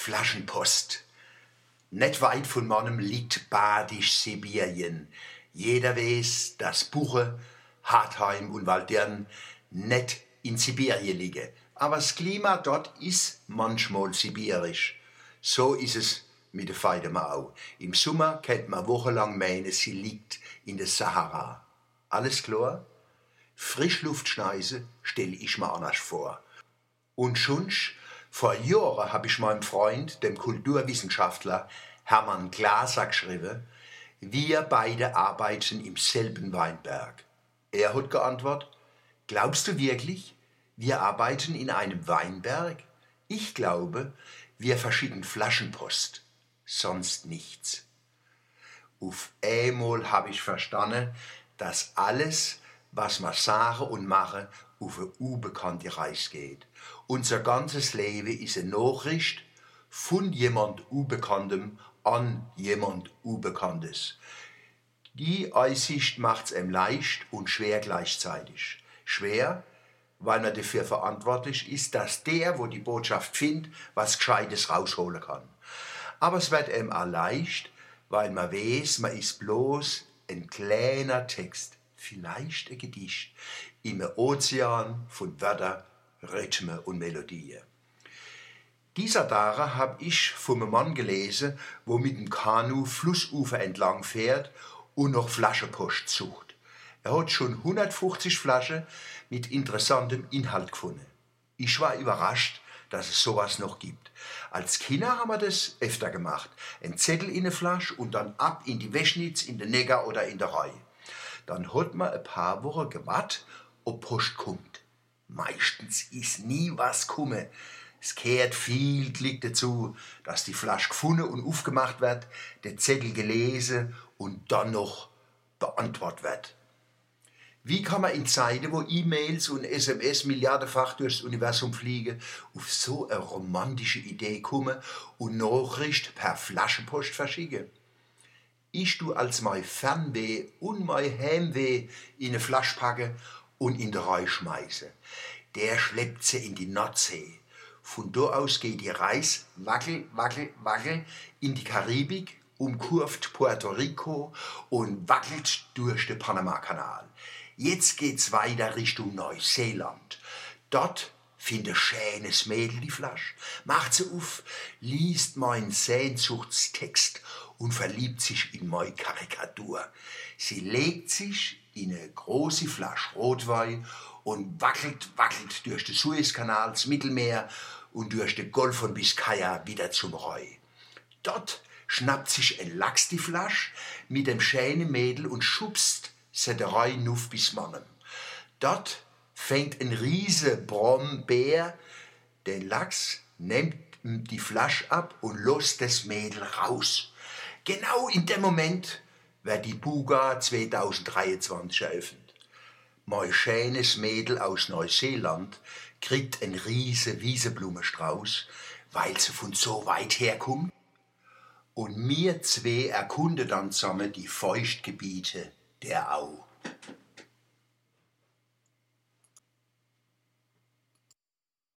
Flaschenpost. Nicht weit von meinem liegt badisch Sibirien. Jeder weiß, dass Buche, Hartheim und Waldern nicht in Sibirien liegen. Aber das Klima dort ist manchmal sibirisch. So ist es mit der Feidemau. Im Sommer kennt man wochenlang meinen, sie liegt in der Sahara. Alles klar? Frischluftschneise stelle ich mir anders vor. Und schon vor Jahren habe ich meinem Freund, dem Kulturwissenschaftler Hermann Glaser, geschrieben, wir beide arbeiten im selben Weinberg. Er hat geantwortet, glaubst du wirklich, wir arbeiten in einem Weinberg? Ich glaube, wir verschicken Flaschenpost, sonst nichts. Auf einmal habe ich verstanden, dass alles, was wir sagen und machen, auf eine unbekannte Reise geht. Unser ganzes Leben ist eine Nachricht von jemand Unbekanntem an jemand Unbekanntes. Die Einsicht macht's ihm leicht und schwer gleichzeitig. Schwer, weil man dafür verantwortlich ist, dass der, wo die Botschaft findet, was Gescheites rausholen kann. Aber es wird ihm auch leicht, weil man weiß, man ist bloß ein kleiner Text, vielleicht ein Gedicht, im Ozean von Wörter, Rhythmen und Melodien. Dieser Dara habe ich vom Mann gelesen, wo mit dem Kanu Flussufer entlang fährt und noch Flaschenpost sucht. Er hat schon 150 Flaschen mit interessantem Inhalt gefunden. Ich war überrascht, dass es sowas noch gibt. Als Kinder haben wir das öfter gemacht. Ein Zettel in eine Flasche und dann ab in die Wäschnitz, in den Neger oder in der Reihe. Dann hat man ein paar Wochen gewartet, ob Post kommt. Meistens ist nie was gekommen. Es kehrt viel Glück dazu, dass die Flasche gefunden und aufgemacht wird, der Zettel gelesen und dann noch beantwortet wird. Wie kann man in Zeiten, wo E-Mails und SMS milliardenfach durchs Universum fliegen, auf so eine romantische Idee kommen und Nachricht per Flaschenpost verschicken? Ich du als mein Fernweh und mein Heimweh in eine Flasche packe und in der Reihe schmeiße. Der schleppt sie in die Nordsee von da aus geht die Reis wackel, wackel, wackel in die Karibik, umkurvt Puerto Rico und wackelt durch den Panamakanal. Jetzt geht's weiter Richtung Neuseeland. Dort findet schönes Mädel die Flasche, macht sie auf, liest meinen Sehnsuchtstext und verliebt sich in meine Karikatur. Sie legt sich in eine große Flasche Rotwein und wackelt, wackelt durch den Suezkanal, das Mittelmeer und durch den Golf von Biscaya wieder zum Roy. Dort schnappt sich ein Lachs die Flasche mit dem schönen Mädel und schubst se der Roy nuff bis Mannem. Dort fängt ein riese Brombeer den Lachs, nimmt die Flasche ab und lässt das Mädel raus. Genau in dem Moment wird die Buga 2023 eröffnet. Mein schönes Mädel aus Neuseeland kriegt ein riese Wieseblumenstrauß, weil sie von so weit herkommt. Und mir zwei erkunden dann zusammen die Feuchtgebiete der Au.